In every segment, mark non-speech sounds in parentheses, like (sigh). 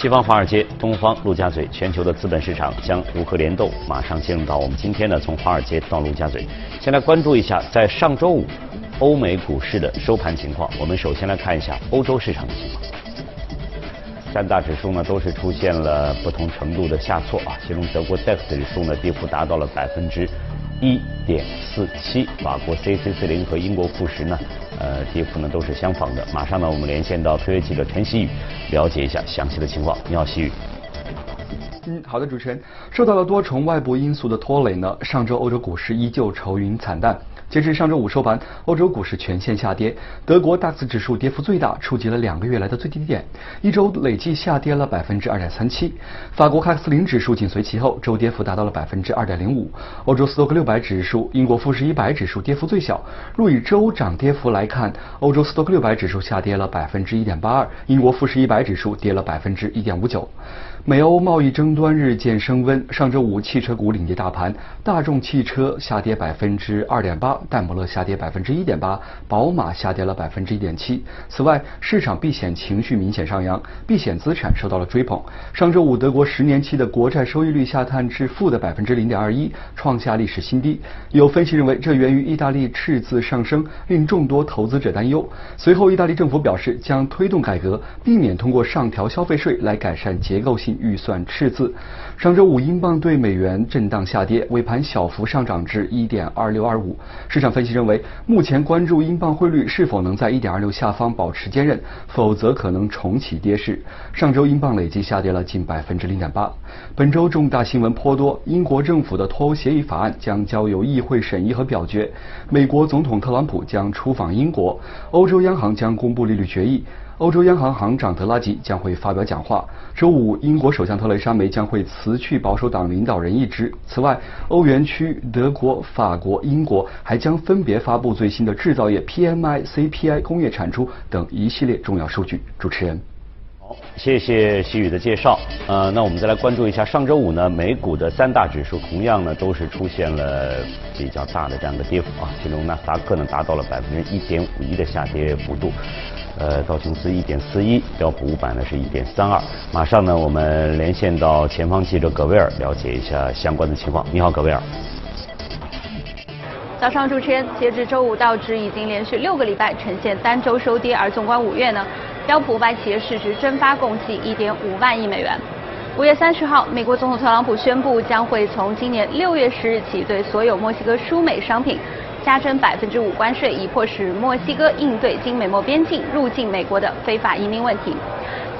西方华尔街、东方陆家嘴，全球的资本市场将如何联动？马上进入到我们今天呢，从华尔街到陆家嘴，先来关注一下在上周五欧美股市的收盘情况。我们首先来看一下欧洲市场的情况，三大指数呢都是出现了不同程度的下挫啊，其中德国 DAX 指数呢跌幅达到了百分之一点四七，法国 c c 四零和英国富时呢。呃，跌幅呢都是相仿的。马上呢，我们连线到特约记者陈希宇，了解一下详细的情况。你好，希宇。嗯，好的，主持人。受到了多重外部因素的拖累呢，上周欧洲股市依旧愁云惨淡。截至上周五收盘，欧洲股市全线下跌，德国 DAX 指数跌幅最大，触及了两个月来的最低点，一周累计下跌了百分之二点三七。法国卡斯林指数紧随其后，周跌幅达到了百分之二点零五。欧洲斯托克六百指数、英国富时一百指数跌幅最小。若以周涨跌幅来看，欧洲斯托克六百指数下跌了百分之一点八二，英国富时一百指数跌了百分之一点五九。美欧贸易争端日渐升温，上周五汽车股领跌大盘，大众汽车下跌百分之二点八，戴姆勒下跌百分之一点八，宝马下跌了百分之一点七。此外，市场避险情绪明显上扬，避险资产受到了追捧。上周五，德国十年期的国债收益率下探至负的百分之零点二一，创下历史新低。有分析认为，这源于意大利赤字上升，令众多投资者担忧。随后，意大利政府表示将推动改革，避免通过上调消费税来改善结构性。预算赤字。上周五，英镑对美元震荡下跌，尾盘小幅上涨至一点二六二五。市场分析认为，目前关注英镑汇率是否能在一点二六下方保持坚韧，否则可能重启跌势。上周英镑累计下跌了近百分之零点八。本周重大新闻颇多，英国政府的脱欧协议法案将交由议会审议和表决。美国总统特朗普将出访英国，欧洲央行将公布利率决议。欧洲央行行长德拉吉将会发表讲话。周五，英国首相特蕾莎梅将会辞去保守党领导人一职。此外，欧元区、德国、法国、英国还将分别发布最新的制造业 PMI、CPI、工业产出等一系列重要数据。主持人，谢谢西宇的介绍。呃，那我们再来关注一下上周五呢，美股的三大指数同样呢都是出现了比较大的这样的跌幅啊，其中纳斯达克呢达到了百分之一点五一的下跌幅度。呃，道琼斯一点四一，标普五百呢是一点三二。马上呢，我们连线到前方记者葛威尔，了解一下相关的情况。你好，葛威尔。早上，主持人，截至周五，道指已经连续六个礼拜呈现单周收跌，而纵观五月呢，标普五百企业市值蒸发共计一点五万亿美元。五月三十号，美国总统特朗普宣布将会从今年六月十日起对所有墨西哥输美商品。加征百分之五关税，以迫使墨西哥应对经美墨边境入境美国的非法移民问题。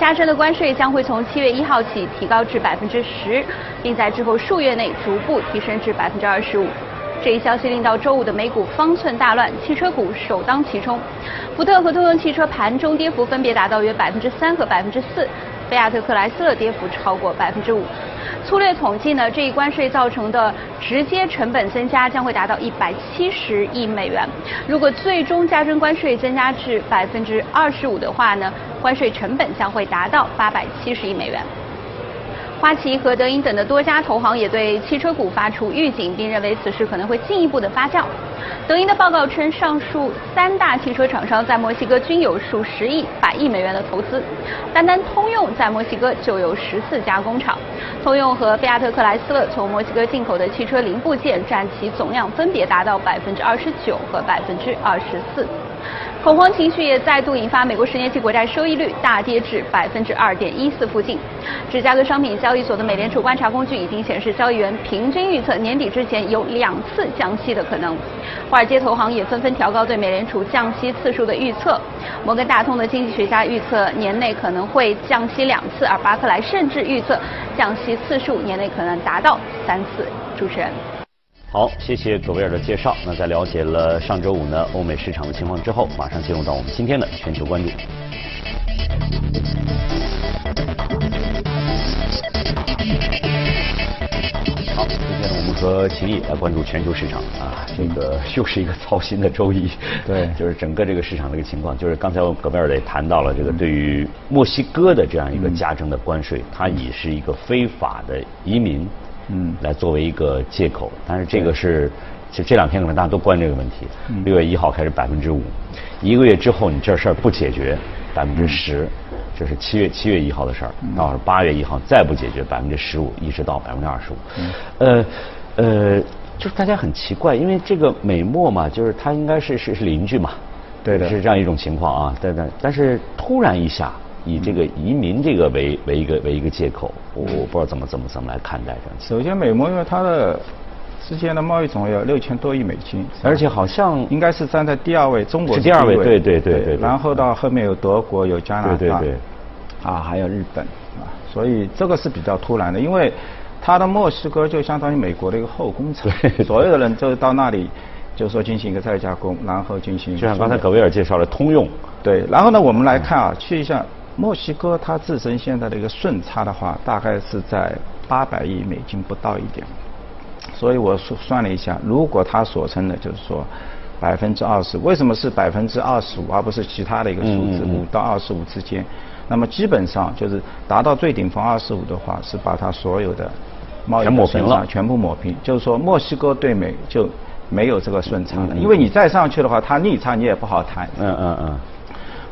加征的关税将会从七月一号起提高至百分之十，并在之后数月内逐步提升至百分之二十五。这一消息令到周五的美股方寸大乱，汽车股首当其冲。福特和通用汽车盘中跌幅分别达到约百分之三和百分之四，菲亚特克莱斯勒跌幅超过百分之五。粗略统计呢，这一关税造成的直接成本增加将会达到一百七十亿美元。如果最终加征关税增加至百分之二十五的话呢，关税成本将会达到八百七十亿美元。花旗和德银等的多家投行也对汽车股发出预警，并认为此事可能会进一步的发酵。德银的报告称，上述三大汽车厂商在墨西哥均有数十亿、百亿美元的投资，单单通用在墨西哥就有十四家工厂。通用和菲亚特克莱斯勒从墨西哥进口的汽车零部件占其总量分别达到百分之二十九和百分之二十四。恐慌情绪也再度引发美国十年期国债收益率大跌至百分之二点一四附近。芝加哥商品交易所的美联储观察工具已经显示，交易员平均预测年底之前有两次降息的可能。华尔街投行也纷纷调高对美联储降息次数的预测。摩根大通的经济学家预测年内可能会降息两次，而巴克莱甚至预测降息次数年内可能达到三次。主持人。好，谢谢葛威尔的介绍。那在了解了上周五呢欧美市场的情况之后，马上进入到我们今天的全球关注。好，今天呢我们和秦毅来关注全球市场啊，这个 (laughs) 又是一个操心的周一。对，(laughs) 就是整个这个市场的一个情况，就是刚才我们葛威尔也谈到了这个对于墨西哥的这样一个加征的关税，它已是一个非法的移民。嗯，来作为一个借口，但是这个是，就这两天可能大家都关这个问题。六月一号开始百分之五，一个月之后你这事儿不解决，百分之十，这是七月七月一号的事儿，到是八月一号再不解决百分之十五，一直到百分之二十五。呃呃，就是大家很奇怪，因为这个美墨嘛，就是它应该是是是邻居嘛，对的是这样一种情况啊。但但但是突然一下以这个移民这个为为一个为一个借口，我我不知道怎么怎么怎么来看待这。首先，美墨因为它的之间的贸易总额有六千多亿美金，而且好像应该是站在第二位，中国是第二位对对对对对然后到后面有德国，有加拿大，对对对。啊，还有日本啊，所以这个是比较突然的，因为它的墨西哥就相当于美国的一个后工厂对，所有的人就到那里，就说进行一个再加工，然后进行就像刚才输葛维尔介绍了通用，对，然后呢，我们来看啊，去一下墨西哥，它自身现在的一个顺差的话，大概是在八百亿美金不到一点。所以我算算了一下，如果它所称的就是说百分之二十，为什么是百分之二十五，而不是其他的一个数字五到二十五之间？那么基本上就是达到最顶峰二十五的话，是把它所有的贸易顺差全部抹平，就是说墨西哥对美就没有这个顺差了，因为你再上去的话，它逆差你也不好谈。嗯嗯嗯，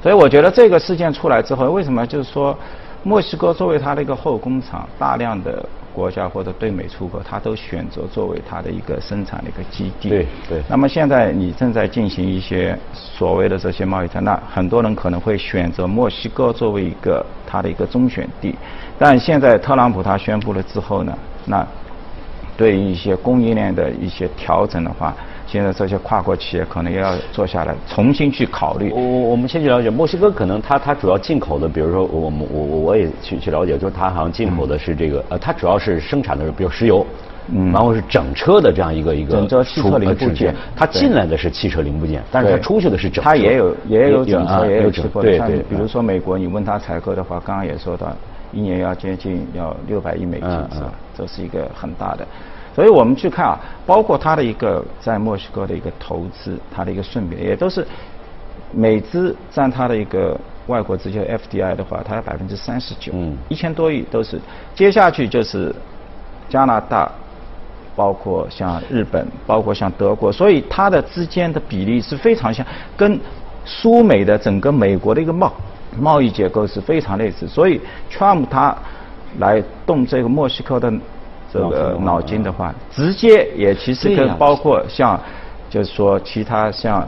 所以我觉得这个事件出来之后，为什么就是说，墨西哥作为它的一个后工厂，大量的国家或者对美出口，它都选择作为它的一个生产的一个基地。对对那么现在你正在进行一些所谓的这些贸易战，那很多人可能会选择墨西哥作为一个它的一个中选地，但现在特朗普他宣布了之后呢，那对于一些供应链的一些调整的话，现在这些跨国企业可能也要坐下来重新去考虑。我我我们先去了解墨西哥，可能它它主要进口的，比如说我们我我我也去去了解，就是它好像进口的是这个呃，它主要是生产的是比如石油。嗯然后是整车的这样一个一个整车汽车零部件它进来的是汽车零部件，但是它出去的是整车。它也有也有整啊车，也有整汽货像对对，比如说美国，你问他采购的话，刚刚也说到，一年要接近要六百亿美金，嗯是吧嗯？这是一个很大的。所以我们去看啊，包括它的一个在墨西哥的一个投资，它的一个顺比，也都是美资占它的一个外国直接 FDI 的话，它有百分之三十九，嗯一千多亿都是。接下去就是加拿大，包括像日本，包括像德国，所以它的之间的比例是非常像，跟苏美的整个美国的一个贸贸易结构是非常类似。所以 Trump 他来动这个墨西哥的这个脑筋的话，直接也其实跟包括像就是说其他像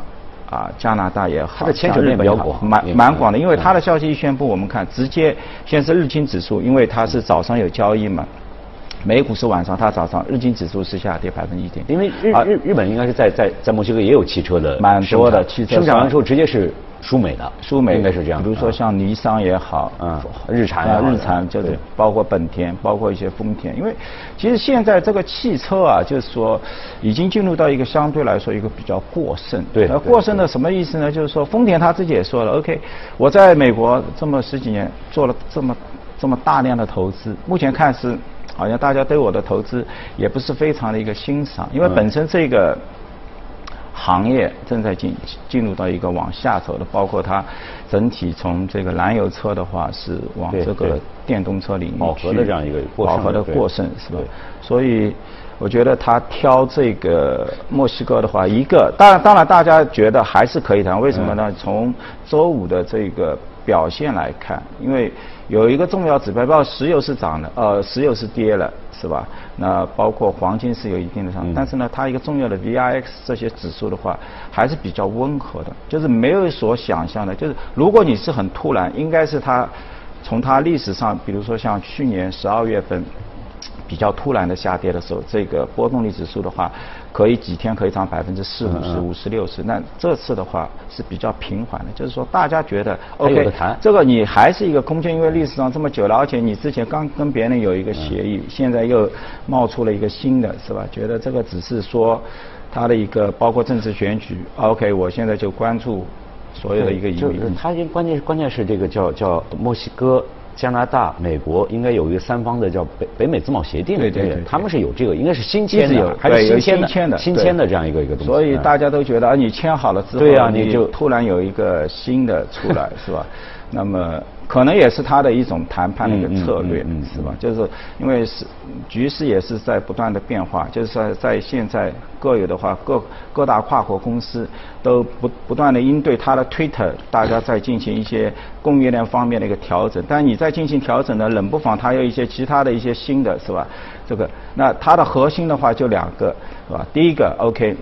啊加拿大也好，它的牵扯面比较广蛮蛮广的，因为嗯他的消息一宣布，我们看直接先是日经指数，因为它是早上有交易嘛。美股是晚上，它早上日经指数是下跌百分之一点，因为日啊日日本应该是在在在墨西哥也有汽车的蛮多的汽车生产完之后直接是输美的，苏美。应该是这样。比如说啊像尼桑也好，嗯。日产啊日产就是包括本田，包括一些丰田，因为其实现在这个汽车啊，就是说已经进入到一个相对来说一个比较过剩。呃对那过剩的什么意思呢？就是说丰田他自己也说了，OK，我在美国这么十几年做了这么这么大量的投资，目前看是好像大家对我的投资也不是非常的一个欣赏，因为嗯。本身这个。行业正在进进入到一个往下走的，包括它整体从这个燃油车的话是往这个电动车领域饱和去的这样一个过剩饱和的对过剩是吧对？所以我觉得他挑这个墨西哥的话，一个当然当然大家觉得还是可以谈，为什么嗯呢？从周五的这个表现来看，因为有一个重要指标，包括石油是涨的，呃，石油是跌了，是吧？那包括黄金是有一定的上，嗯但是呢，它一个重要的 VIX 这些指数的话，还是比较温和的，就是没有所想象的，就是如果你是很突然，应该是它从它历史上，比如说像去年十二月份。比较突然的下跌的时候，这个波动率指数的话，可以几天可以涨百分之四、五十、嗯五十、六十。那这次的话是比较平缓的，就是说大家觉得 OK，这个你还是一个空间，因为历史上这么久了，而且你之前刚跟别人有一个协议，现在又冒出了一个新的，是吧？觉得这个只是说它的一个包括政治选举，OK，我现在就关注所有的一个移就是民。它关键关键是这个叫叫墨西哥。加拿大、美国应该有一个三方的叫北北美自贸协定，对对他们是有这个，应该是新签的有，还有新签的？新签的这样一个一个东西。嗯所以大家都觉得，啊，你签好了之后，对啊你就突然有一个新的出来，(laughs) 是吧？那么可能也是他的一种谈判的一个策略，是吧？就是因为是局势也是在不断的变化，就是说在现在各有的话，各各大跨国公司都不不断的应对它的 Twitter，大家在进行一些供应链方面的一个调整。但你在进行调整呢，冷不防它有一些其他的一些新的是吧？这个那它的核心的话就两个是吧？第一个 OK。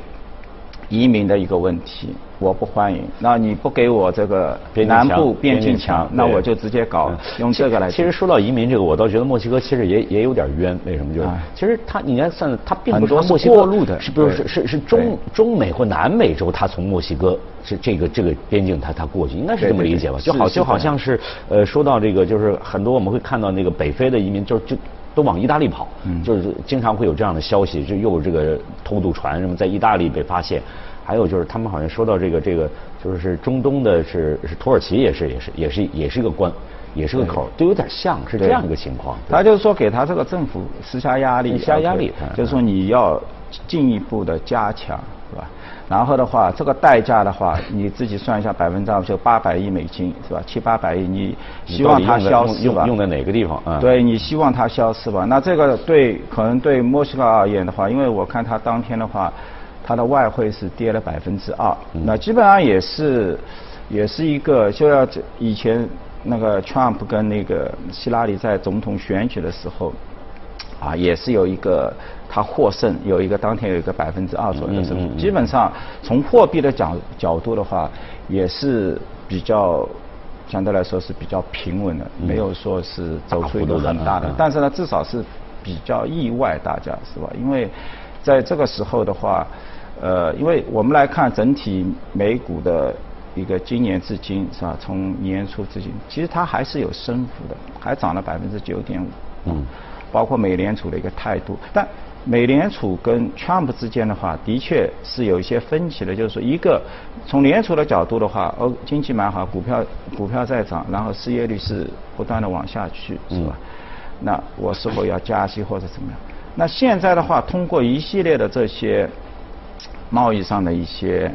移民的一个问题，我不欢迎。那你不给我这个南部边境墙，那我就直接搞用这个来。其实说到移民这个，我倒觉得墨西哥其实也也有点冤。为什么？就是其实他应该算他并不是墨西哥过路的，是不是是是是中中美或南美洲，他从墨西哥是这个这个边境他他过去，应该是这么理解吧？就好就好像是呃说到这个，就是很多我们会看到那个北非的移民，就就。都往意大利跑，就是经常会有这样的消息，就又有这个偷渡船什么在意大利被发现，还有就是他们好像说到这个这个就是中东的是是土耳其也是也是也是也是一个关，也是个口，都有点像是这样一个情况。他就是说给他这个政府施加压力，施加压力，就是说你要进一步的加强，是吧？然后的话，这个代价的话，你自己算一下，百分之二就八百亿美金，是吧？七八百亿，你希望它消失吧？用在哪个地方？啊？对你希望它消失吧？那这个对可能对墨西哥而言的话，因为我看它当天的话，它的外汇是跌了百分之二，那基本上也是也是一个就要以前那个 Trump 跟那个希拉里在总统选举的时候。啊，也是有一个它获胜，有一个当天有一个百分之二左右的升幅。基本上从货币的角角度的话，也是比较相对来说是比较平稳的，没有说是走出一个很大的。但是呢，至少是比较意外，大家是吧？因为在这个时候的话，呃，因为我们来看整体美股的一个今年至今是吧？从年初至今，其实它还是有升幅的，还涨了百分之九点五。嗯。包括美联储的一个态度，但美联储跟 Trump 之间的话，的确是有一些分歧的。就是说，一个从联储的角度的话，哦，经济蛮好，股票股票在涨，然后失业率是不断的往下去，是吧？那我是否要加息或者怎么样？那现在的话，通过一系列的这些贸易上的一些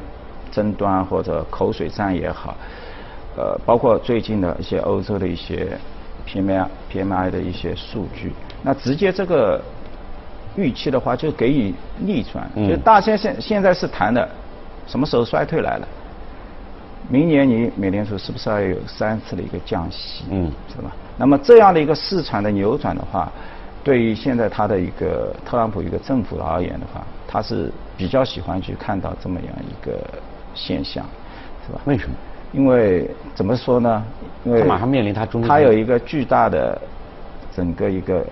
争端或者口水战也好，呃，包括最近的一些欧洲的一些 PMI PMI 的一些数据。那直接这个预期的话，就给予逆转。就大家现现在是谈的，什么时候衰退来了？明年你美联储是不是要有三次的一个降息？嗯，是吧？那么这样的一个市场的扭转的话，对于现在他的一个特朗普一个政府而言的话，他是比较喜欢去看到这么样一个现象，是吧？为什么？因为怎么说呢？因为他马上面临他中他有一个巨大的整个一个。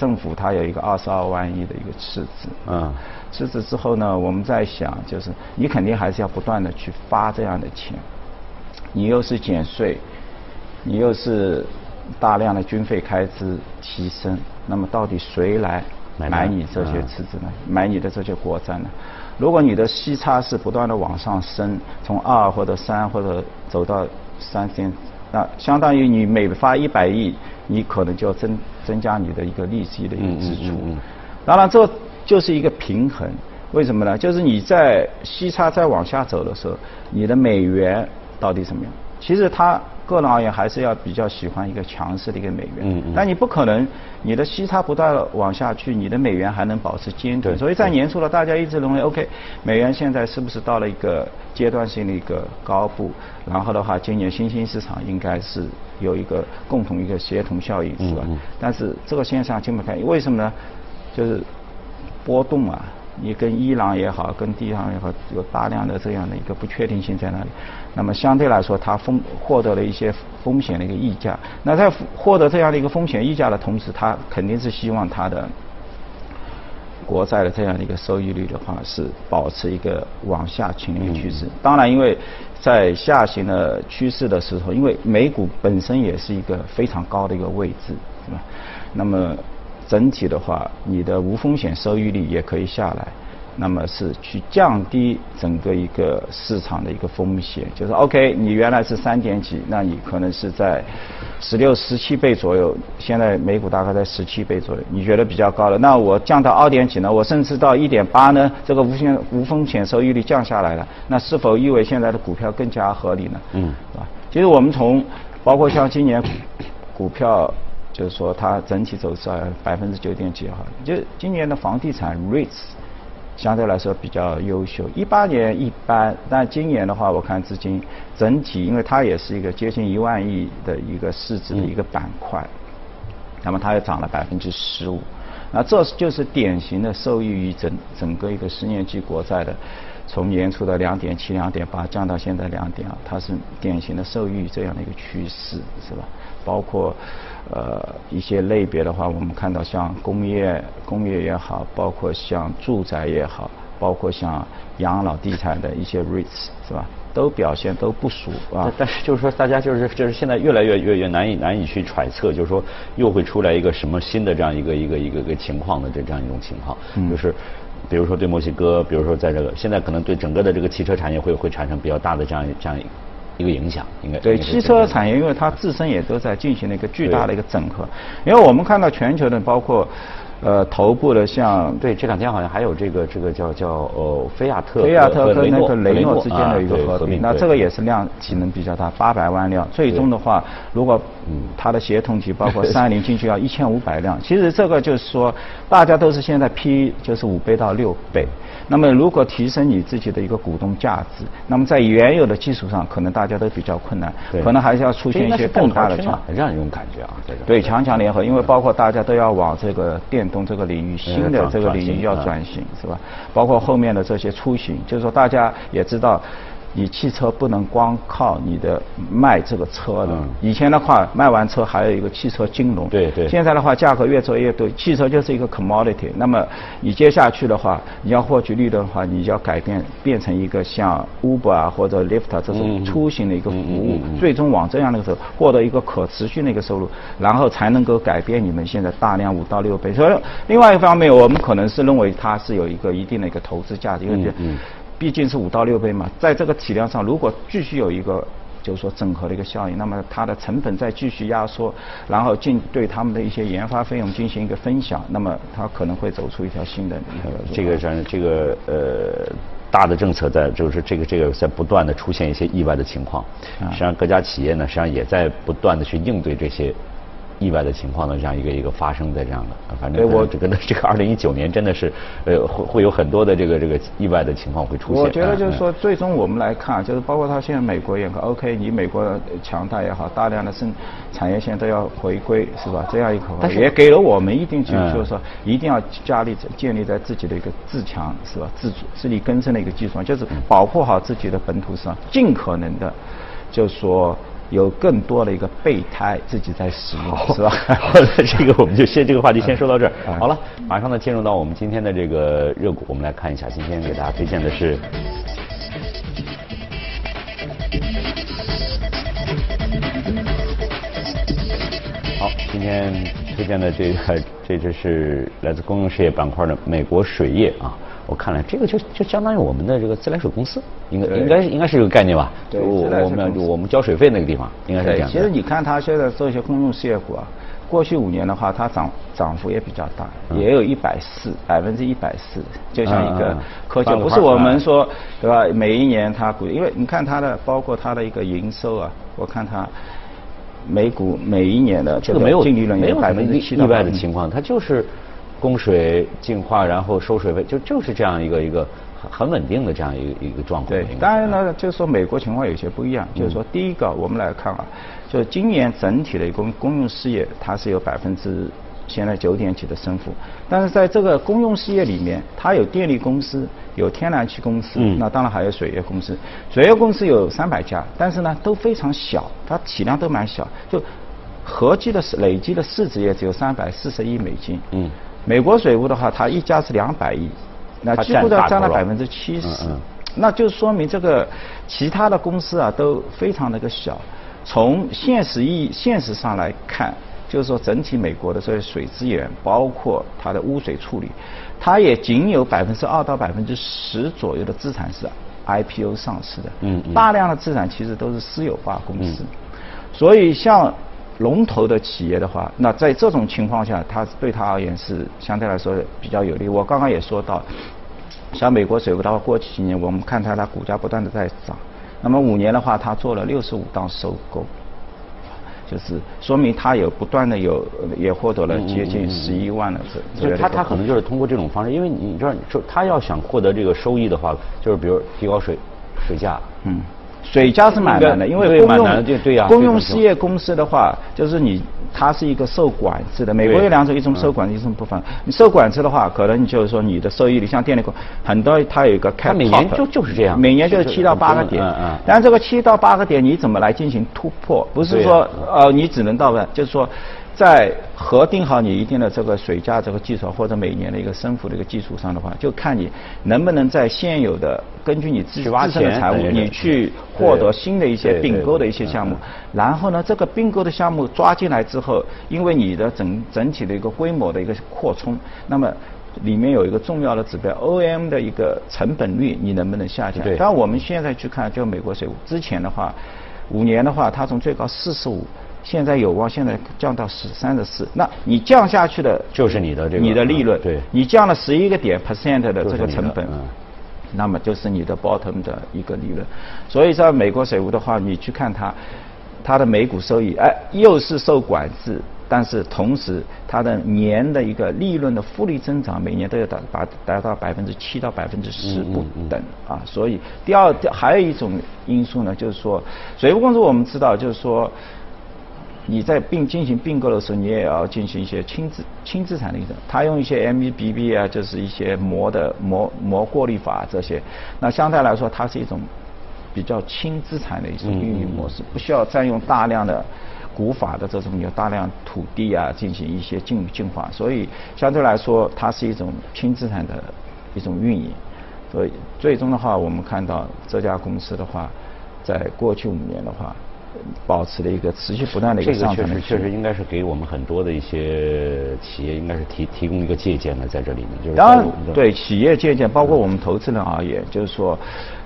政府它有一个二十二万亿的一个赤字，嗯，赤字之后呢，我们在想，就是你肯定还是要不断的去发这样的钱，你又是减税，你又是大量的军费开支提升，那么到底谁来买你这些赤字呢？买你的这些国债呢？如果你的息差是不断的往上升，从二或者三或者走到三千，那相当于你每发一百亿。你可能就要增增加你的一个利息的一个支出，当然这就是一个平衡。为什么呢？就是你在息差再往下走的时候，你的美元到底怎么样？其实他个人而言还是要比较喜欢一个强势的一个美元。但你不可能你的息差不断往下去，你的美元还能保持坚挺。所以在年初了，大家一直认为 OK，美元现在是不是到了一个阶段性的一个高部？然后的话，今年新兴市场应该是。有一个共同一个协同效应是吧？但是这个现象经不开，为什么呢？就是波动啊，你跟伊朗也好，跟地方也好，有大量的这样的一个不确定性在那里。那么相对来说，它风获得了一些风险的一个溢价。那在获得这样的一个风险溢价的同时，它肯定是希望它的。国债的这样的一个收益率的话，是保持一个往下行的趋势。当然，因为在下行的趋势的时候，因为美股本身也是一个非常高的一个位置，是吧？那么整体的话，你的无风险收益率也可以下来。那么是去降低整个一个市场的一个风险，就是 OK，你原来是三点几，那你可能是在十六、十七倍左右，现在美股大概在十七倍左右，你觉得比较高了，那我降到二点几呢？我甚至到一点八呢？这个无险无风险收益率降下来了，那是否意味现在的股票更加合理呢？嗯，是吧？其实我们从包括像今年股票。就是说，它整体走势啊，百分之九点几哈。就今年的房地产 REITs 相对来说比较优秀，一八年一般，但今年的话，我看资金整体，因为它也是一个接近一万亿的一个市值的一个板块，那么它也涨了百分之十五。那这就是典型的受益于整整个一个十年期国债的，从年初的两点七、两点八降到现在两点二，它是典型的受益于这样的一个趋势，是吧？包括。呃，一些类别的话，我们看到像工业、工业也好，包括像住宅也好，包括像养老地产的一些 REITs 是吧，都表现都不俗啊。(laughs) 但是就是说，大家就是就是现在越来越越越难以难以去揣测，就是说又会出来一个什么新的这样一个一个一个个情况的这这样一种情况，就是比如说对墨西哥，比如说在这个现在可能对整个的这个汽车产业会会产生比较大的这样这样。一个影响应该对汽车产业，因为它自身也都在进行了一个巨大的一个整合。因为我们看到全球的包括。呃，头部的像对这两天好像还有这个这个叫叫呃菲亚特菲亚特跟那个雷诺之间的一个合并，那这个也是量体能比较大，八百万辆。最终的话，如果它的协同体包括三菱进去要 (laughs) 一千五百辆，其实这个就是说，大家都是现在 P 就是五倍到六倍。那么如果提升你自己的一个股东价值，那么在原有的基础上，可能大家都比较困难，可能还是要出现一些更大的强，这样一种感觉啊，这个对强强联合，因为包括大家都要往这个电。动这个领域，新的这个领域要转型，是吧？包括后面的这些出行，就是说大家也知道。你汽车不能光靠你的卖这个车的，以前的话卖完车还有一个汽车金融，对对。现在的话价格越做越多，汽车就是一个 commodity。那么你接下去的话，你要获取利润的话，你就要改变变成一个像 Uber 啊或者 Lyft 这种出行的一个服务，最终往这样的时候获得一个可持续的一个收入，然后才能够改变你们现在大量五到六倍。所以另外一方面，我们可能是认为它是有一个一定的一个投资价值，因为。毕竟是五到六倍嘛，在这个体量上，如果继续有一个就是说整合的一个效应，那么它的成本再继续压缩，然后进对他们的一些研发费用进行一个分享，那么它可能会走出一条新的这个这这个呃大的政策在就是这个这个在不断的出现一些意外的情况，实际上各家企业呢实际上也在不断的去应对这些。意外的情况的这样一个一个发生在这样的，反正我觉得这个二零一九年真的是，呃，会会有很多的这个这个意外的情况会出现。我觉得就是说，最终我们来看，就是包括他现在美国也好，OK，你美国强大也好，大量的生产业线都要回归，是吧？这样一口，也给了我们一定就就是说，一定要加力建立在自己的一个自强，是吧？自主自力更生的一个基础上，就是保护好自己的本土市场，尽可能的，就是说。有更多的一个备胎自己在使用，是吧？(laughs) 好的这个我们就先这个话题先说到这儿。好了，马上呢进入到我们今天的这个热股，我们来看一下今天给大家推荐的是。好，今天推荐的这个这就是来自公用事业板块的美国水业啊。我看了这个就就相当于我们的这个自来水公司，应该应该应该是这个概念吧？对，我们我们交水费那个地方应该是这样。其实你看它现在做一些公用事业股啊，过去五年的话，它涨涨幅也比较大，也有一百四百分之一百四，就像一个科技，不是我们说对吧？每一年它股，因为你看它的包括它的一个营收啊，我看它每股每一年的这个没有净利润有百分之七意外的情况，它就是。供水净化，然后收水费，就就是这样一个一个很很稳定的这样一个一个状况。对，当然呢，就是说美国情况有些不一样。就是说，第一个我们来看啊，就是今年整体的公公用事业它是有百分之现在九点几的升幅，但是在这个公用事业里面，它有电力公司，有天然气公司，那当然还有水业公司。水业公司有三百家，但是呢都非常小，它体量都蛮小，就合计的累计的市值也只有三百四十亿美金。嗯。美国水务的话，它一家是两百亿，那几乎都占了百分之七十，那就说明这个其他的公司啊都非常那个小。从现实意义、现实上来看，就是说整体美国的这些水资源，包括它的污水处理，它也仅有百分之二到百分之十左右的资产是 IPO 上市的，嗯嗯。大量的资产其实都是私有化公司，所以像龙头的企业的话，那在这种情况下，它对它而言是相对来说比较有利。我刚刚也说到，像美国水务的话，过去几年我们看它它股价不断的在涨，那么五年的话，它做了六十五档收购。就是说明它有不断的有也获得了接近十一万的这，就他他可能就是通过这种方式，因为你知道，说他要想获得这个收益的话，就是比如提高水水价，嗯，水价是蛮难的，因为公用对对呀公用事业公司的话，就是你它是一个受管制的，美国有两种，一种受管制，一种不放。你受管制的话，可能就是说你的收益率，像电力股，很多它有一个 cap，它每年就就是这样每年就是七到八个点。嗯嗯但这个七到八个点你怎么来进行突破？不是说呃你只能到的，就是说。在核定好你一定的这个水价这个基础或者每年的一个升幅的一个基础上的话，就看你能不能在现有的根据你自去挖自身的财务，你去获得新的一些并购的一些项目嗯，然后呢，这个并购的项目抓进来之后，因为你的整整体的一个规模的一个扩充，那么里面有一个重要的指标 OM 的一个成本率，你能不能下降对？但我们现在去看，就美国水务之前的话，五年的话，它从最高四十五。现在有望现在降到十三十四，那你降下去的就是你的这个你的利润，嗯对你降了十一个点 percent 的这个成本，嗯那么就是你的 bottom 的一个利润。所以在美国水务的话，你去看它，它的每股收益，哎，又是受管制，但是同时它的年的一个利润的复利增长，每年都要达达达到百分之七到百分之十不等啊。所以第二还有一种因素呢，就是说水务公司我们知道就是说。你在并进行并购的时候，你也要进行一些轻资轻资产的一种，它用一些 MEBB 啊，就是一些模的模模过滤法这些，那相对来说，它是一种比较轻资产的一种运营模式，不需要占用大量的古法的这种有大量土地啊进行一些净净化，所以相对来说，它是一种轻资产的一种运营。所以最终的话，我们看到这家公司的话，在过去五年的话，保持了一个持续不断的一个这个确上涨的趋势实确实应该是给我们很多的一些企业应该是提提供一个借鉴的，在这里面就是当然对企业借鉴，包括我们投资人而言，就是说，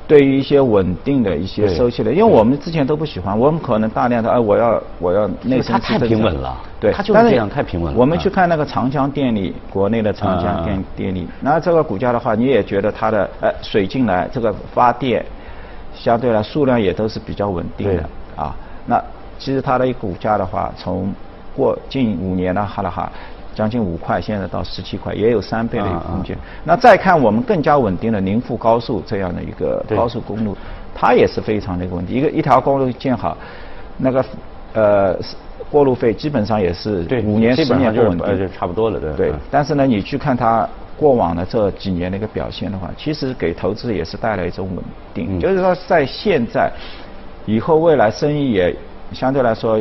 对于一些稳定的一些对。收息的，因为我们之前都不喜欢，我们可能大量的，哎，我要我要内生它太平稳了对，它就是这样太平稳了我们嗯。去看那个长江电力，国内的长江电电力，那这个股价的话，你也觉得它的哎水进来，这个发电相对来数量也都是比较稳定的啊。那其实它的股价的话，从过近五年呢，哈了哈，将近五块，现在到十七块，也有三倍的一个空间。那再看我们更加稳定的宁富高速这样的一个高速公路，它也是非常的一个问题。一个一条公路建好，那个呃过路费基本上也是对五年十年不稳定，就差不多了对对嗯，但是呢，你去看它过往的这几年的一个表现的话，其实给投资也是带来一种稳定。嗯就是说，在现在、以后、未来生意也相对来说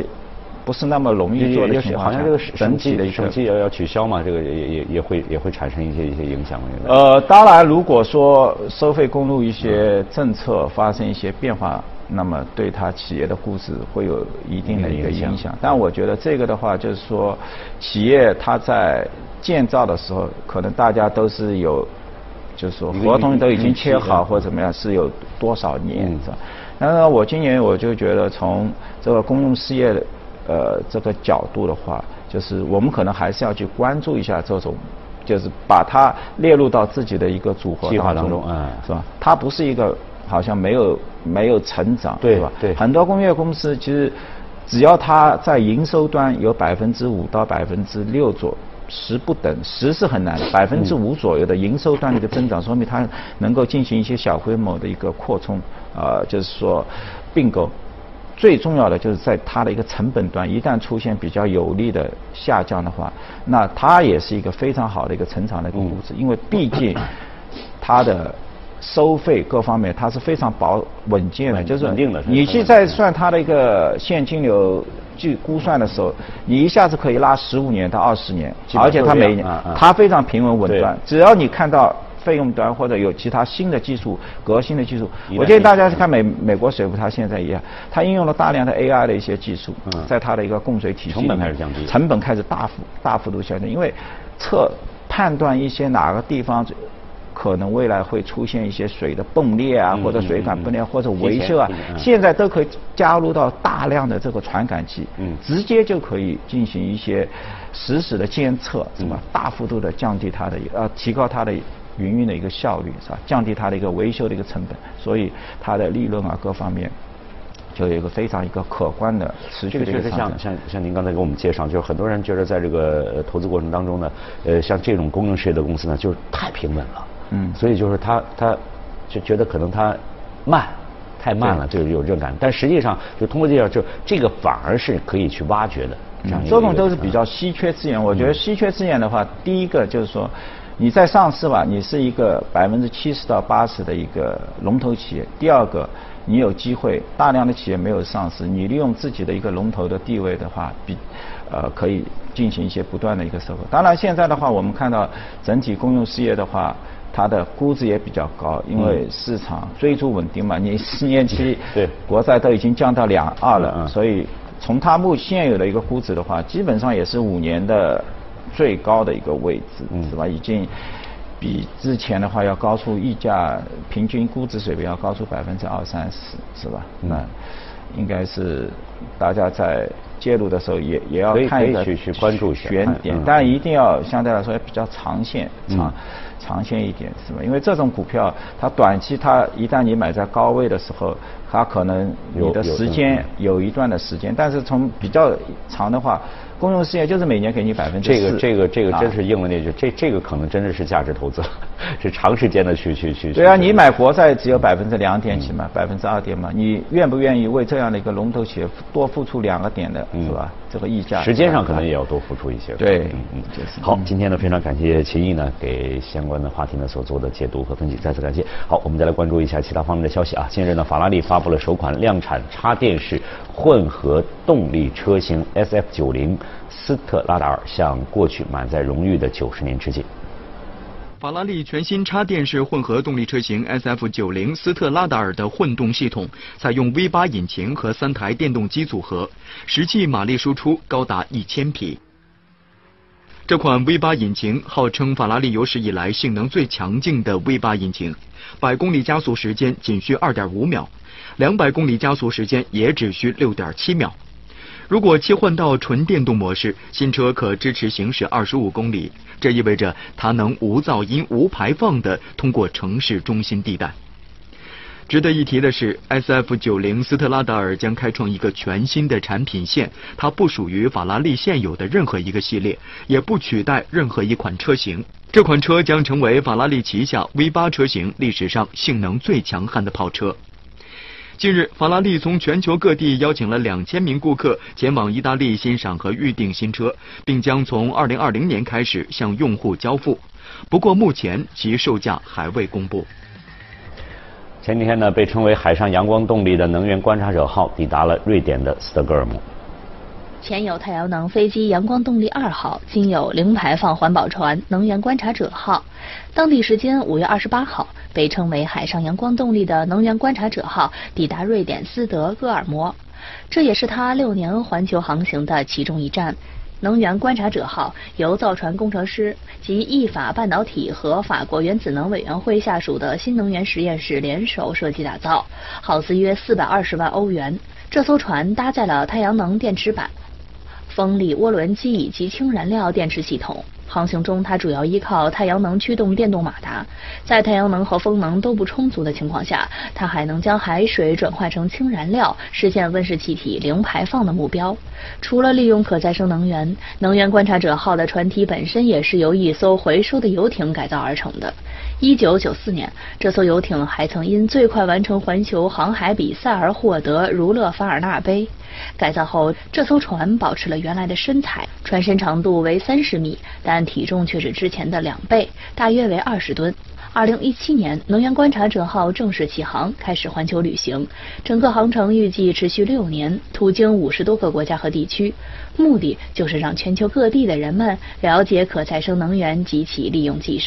不是那么容易做的情况下，好像这个整体的一个审计要要取消嘛，这个也也也也会也会产生一些一些影响。呃，当然，如果说收费公路一些政策发生一些变化，那么对它企业的估值会有一定的一个影响。但我觉得这个的话，就是说，企业它在建造的时候，可能大家都是有，就是说合同都已经签好或者怎么样，是有多少年嗯是吧？然后呢，我今年我就觉得从这个公用事业的呃这个角度的话，就是我们可能还是要去关注一下这种，就是把它列入到自己的一个组合计划当当中嗯是吧？它不是一个好像没有没有成长，对吧？对很多工业公司其实只要它在营收端有百分之五到百分之六左。十不等，十是很难的，百分之五左右的营收端的一个增长，说明它能够进行一些小规模的一个扩充，呃，就是说并购。最重要的就是在它的一个成本端，一旦出现比较有利的下降的话，那它也是一个非常好的一个成长的一个估值，因为毕竟它的收费各方面它是非常保稳健的，就是稳定的你去再算它的一个现金流据估算的时候，你一下子可以拉十五年到二十年，而且它每年啊啊。它非常平稳稳赚，只要你看到费用端或者有其他新的技术、革新的技术。我建议大家去看美美国水务，它现在一样，它应用了大量的 AI 的一些技术，在它的一个供水体系成本开始降低，成本开始大幅大幅度下降，因为测判断一些哪个地方。可能未来会出现一些水的崩裂啊，或者水管崩裂或者维修啊，现在都可以加入到大量的这个传感器，直接就可以进行一些实时的监测，是吧？大幅度的降低它的呃，提高它的营运的一个效率，是吧？降低它的一个维修的一个成本，所以它的利润啊各方面就有一个非常一个可观的持续的一个像像像您刚才给我们介绍，就是很多人觉得在这个投资过程当中呢，呃，像这种公用事业的公司呢，就是太平稳了。嗯，所以就是他，他就觉得可能他慢，太慢了，就有这种感。但实际上，就通过这样，就这个反而是可以去挖掘的。这种都是比较稀缺资源。我觉得稀缺资源的话，第一个就是说，你在上市吧，你是一个百分之七十到八十的一个龙头企业。第二个，你有机会，大量的企业没有上市，你利用自己的一个龙头的地位的话，比呃可以进行一些不断的一个收购。当然，现在的话，我们看到整体公用事业的话。它的估值也比较高，因为市场追逐稳定嘛，你十年期 (laughs) 国债都已经降到两二了，所以从它目现有的一个估值的话，基本上也是五年的最高的一个位置，是吧？已经比之前的话要高出溢价平均估值水平要高出百分之二三十，是吧？那应该是大家在介入的时候也也要看一个去去关注选点，但一定要相对来说也比较长线长。长线一点是吧？因为这种股票，它短期它一旦你买在高位的时候，它可能你的时间有一段的时间，但是从比较长的话。公用事业就是每年给你百分之这个这个这个真是应了那句，这这个可能真的是价值投资，(laughs) 是长时间的去去去。对啊，你买国债只有百分之两点几嘛，百分之二点嘛，你愿不愿意为这样的一个龙头企业多付出两个点的，是吧？这个溢价。时间上可能也要多付出一些。对，嗯嗯。好，今天呢非常感谢秦毅呢给相关的话题呢所做的解读和分析，再次感谢。好，我们再来关注一下其他方面的消息啊。近日呢，法拉利发布了首款量产插电式混合动力车型 SF 九零。斯特拉达尔向过去满载荣誉的九十年致敬。法拉利全新插电式混合动力车型 SF90 斯特拉达尔的混动系统，采用 V8 引擎和三台电动机组合，实际马力输出高达一千匹。这款 V8 引擎号称法拉利有史以来性能最强劲的 V8 引擎，百公里加速时间仅需二点五秒，两百公里加速时间也只需六点七秒。如果切换到纯电动模式，新车可支持行驶二十五公里，这意味着它能无噪音、无排放的通过城市中心地带。值得一提的是，SF90 斯特拉达尔将开创一个全新的产品线，它不属于法拉利现有的任何一个系列，也不取代任何一款车型。这款车将成为法拉利旗下 V8 车型历史上性能最强悍的跑车。近日，法拉利从全球各地邀请了两千名顾客前往意大利欣赏和预定新车，并将从二零二零年开始向用户交付。不过，目前其售价还未公布。前几天呢，被称为“海上阳光动力”的能源观察者号抵达了瑞典的斯德哥尔摩。前有太阳能飞机“阳光动力二号”，今有零排放环保船“能源观察者号”。当地时间五月二十八号，被称为“海上阳光动力”的能源观察者号抵达瑞典斯德哥尔摩，这也是他六年环球航行的其中一站。能源观察者号由造船工程师及意法半导体和法国原子能委员会下属的新能源实验室联手设计打造，耗资约四百二十万欧元。这艘船搭载了太阳能电池板。风力涡轮机以及氢燃料电池系统。航行中，它主要依靠太阳能驱动电动马达。在太阳能和风能都不充足的情况下，它还能将海水转化成氢燃料，实现温室气体零排放的目标。除了利用可再生能源，能源观察者号的船体本身也是由一艘回收的游艇改造而成的。一九九四年，这艘游艇还曾因最快完成环球航海比赛而获得儒勒凡尔纳杯。改造后，这艘船保持了原来的身材，船身长度为三十米，但体重却是之前的两倍，大约为二十吨。二零一七年，能源观察者号正式起航，开始环球旅行。整个航程预计持续六年，途经五十多个国家和地区，目的就是让全球各地的人们了解可再生能源及其利用技术。